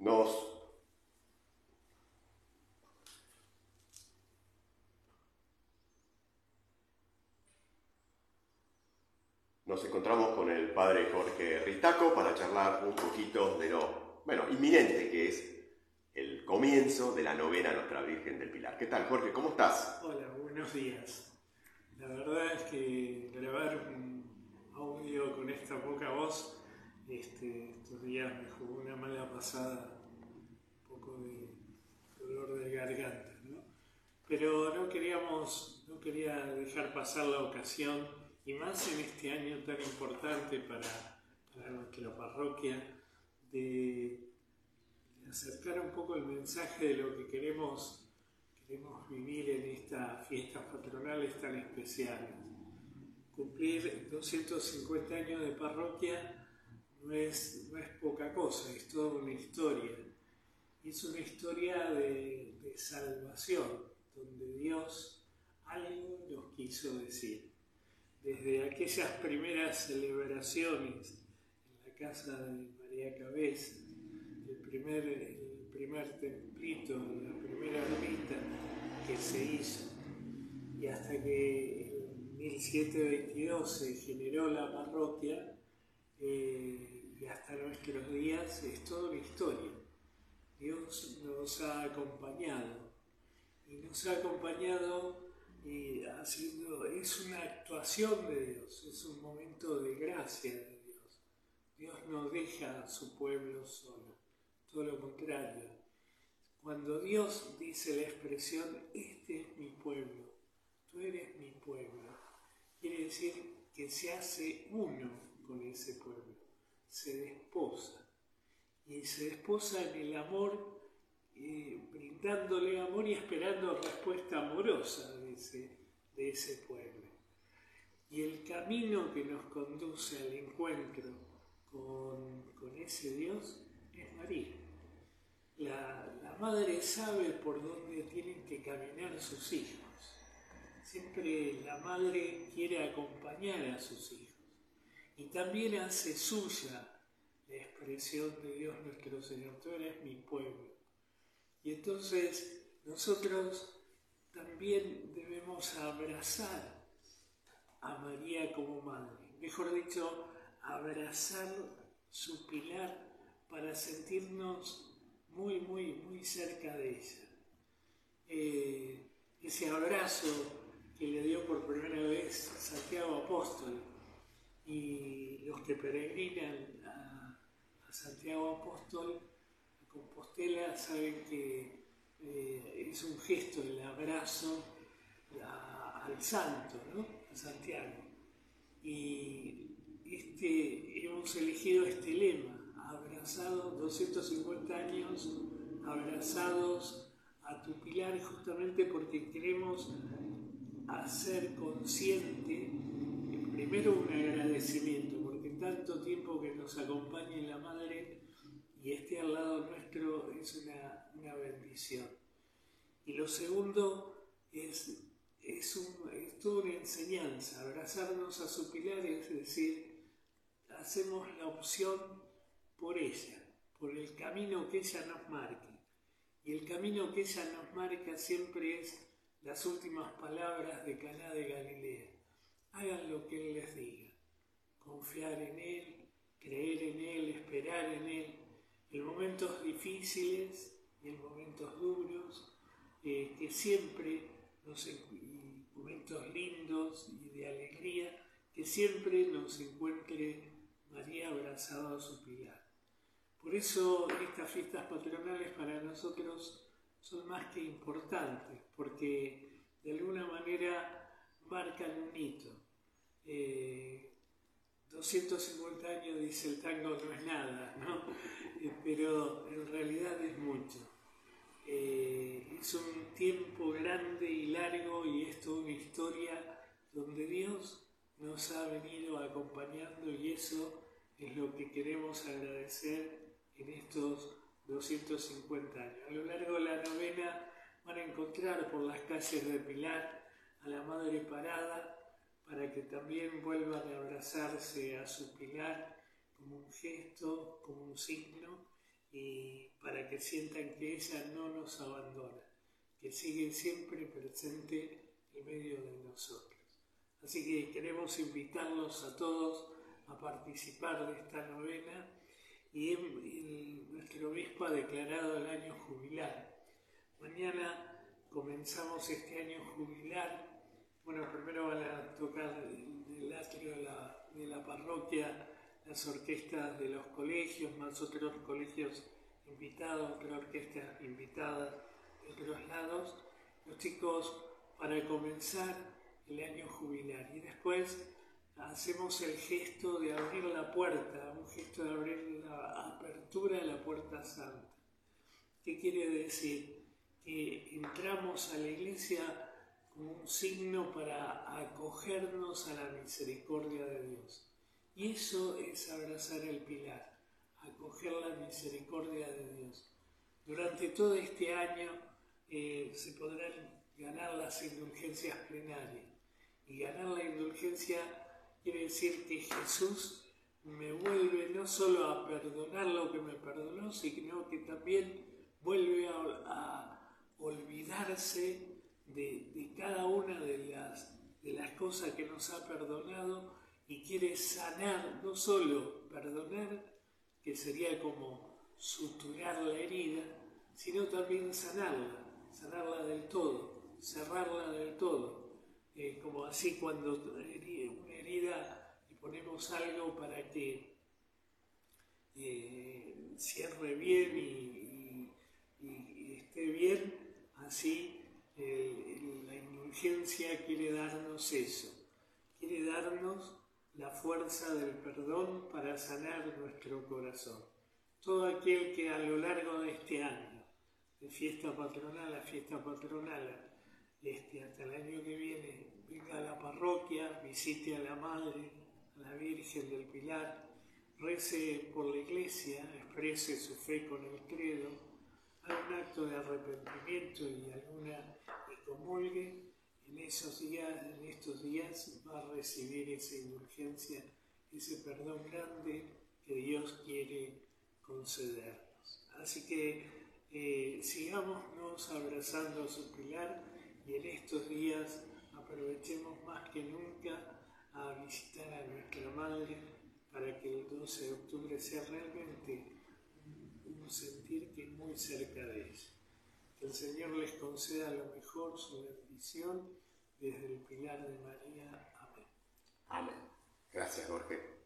nos Nos encontramos con el padre Jorge Ristaco para charlar un poquito de lo, bueno, inminente que es el comienzo de la novena Nuestra Virgen del Pilar. ¿Qué tal, Jorge? ¿Cómo estás? Hola, buenos días. La verdad es que grabar un audio con esta poca voz este, estos días me jugó una mala pasada, un poco de dolor de garganta, ¿no? Pero no queríamos, no quería dejar pasar la ocasión y más en este año tan importante para, nuestra parroquia, de, acercar un poco el mensaje de lo que queremos, queremos vivir en estas fiestas patronales tan especiales. Cumplir 250 años de parroquia no es, no es poca cosa, es toda una historia. Es una historia de, salvación, donde Dios algo nos quiso decir desde aquellas primeras celebraciones en la casa de María Cabeza, el primer, el primer templito, la primera ermita que se hizo, y hasta que en 1722 se generó la parroquia, eh, y hasta nuestros días es toda una historia. Dios nos ha acompañado y nos ha acompañado y haciendo, es una actuación de Dios, es un momento de gracia de Dios. Dios no deja a su pueblo solo, todo lo contrario. Cuando Dios dice la expresión, este es mi pueblo, tú eres mi pueblo, quiere decir que se hace uno con ese pueblo, se desposa. Y se desposa en el amor eh, brindándole amor y esperando respuesta amorosa de ese, de ese pueblo. Y el camino que nos conduce al encuentro con, con ese Dios es María. La, la, madre sabe por dónde tienen que caminar sus hijos. Siempre la madre quiere acompañar a sus hijos. Y también hace suya la expresión de Dios nuestro Señor. Tú eres mi pueblo y entonces nosotros también debemos abrazar a María como madre, mejor dicho, abrazar su pilar para sentirnos muy, muy, muy cerca de ella. Eh, ese abrazo que le dio por primera vez Santiago Apóstol y los que peregrinan a, a Santiago Apóstol Compostela saben que eh, es un gesto el abrazo al santo, ¿no? a Santiago. Y este, hemos elegido este lema, abrazados 250 años, abrazados a tu pilar, justamente porque queremos hacer consciente, primero un agradecimiento, porque tanto tiempo que nos acompaña la Madre, y este al lado nuestro es una, una bendición. Y lo segundo es, es, un, es toda una enseñanza, abrazarnos a su pilar, es decir, hacemos la opción por ella, por el camino que ella nos marque. Y el camino que ella nos marca siempre es las últimas palabras de Caná de Galilea. Hagan lo que Él les diga. Confiar en Él, creer en Él, esperar en Él en momentos difíciles y en momentos duros, eh, que siempre, nos, momentos lindos y de alegría, que siempre nos encuentre María abrazada a su pilar. Por eso estas fiestas patronales para nosotros son más que importantes, porque de alguna manera marcan un hito. 250 eh, años, dice el tango, no es nada, ¿no? Eh, pero en realidad es mucho. Eh, es un tiempo grande y largo y es toda una historia donde Dios nos ha venido acompañando y eso es lo que queremos agradecer en estos 250 años. A lo largo de la novena van a encontrar por las calles de Pilar a la Madre Parada para que también vuelvan a abrazarse a su Pilar como un gesto, como un signo, y para que sientan que ella no nos abandona, que sigue siempre presente en medio de nosotros. Así que queremos invitarlos a todos a participar de esta novena y nuestro obispo ha declarado el año jubilar. Mañana comenzamos este año jubilar. Bueno, primero van a tocar el atrio de la, de la parroquia las orquestas de los colegios, más otros colegios invitados, otras orquestas invitadas de otros lados. Los chicos para comenzar el año jubilar y después hacemos el gesto de abrir la puerta, un gesto de abrir la apertura de la puerta santa. ¿Qué quiere decir? Que entramos a la iglesia como un signo para acogernos a la misericordia de Dios. Y eso es abrazar el pilar, acoger la misericordia de Dios. Durante todo este año eh, se podrán ganar las indulgencias plenarias. Y ganar la indulgencia quiere decir que Jesús me vuelve no solo a perdonar lo que me perdonó, sino que también vuelve a, olvidarse de, cada una de las, de las cosas que nos ha perdonado y quiere sanar, no solo perdonar, que sería como suturar la herida, sino también sanarla, sanarla del todo, cerrarla del todo. Como así cuando una herida y ponemos algo para que eh, cierre bien y, esté bien, así indulgencia quiere darnos eso, quiere darnos la fuerza del perdón para sanar nuestro corazón. Todo aquel que a lo largo de este año, de fiesta patronal a fiesta patronal, este, hasta el año que viene, venga a la parroquia, visite a la Madre, a la Virgen del Pilar, rece por la iglesia, exprese su fe con el credo, haga un acto de arrepentimiento y alguna y comulgue, en esos días, en estos días va a recibir esa indulgencia, ese perdón grande que Dios quiere concedernos. Así que eh, sigámonos abrazando a su pilar y en estos días aprovechemos más que nunca a visitar a nuestra Madre para que el 12 de octubre sea realmente un sentir que es muy cerca de ella. Que el Señor les conceda lo mejor, su bendición, desde el pilar de María. Amén. Amén. Gracias, Jorge.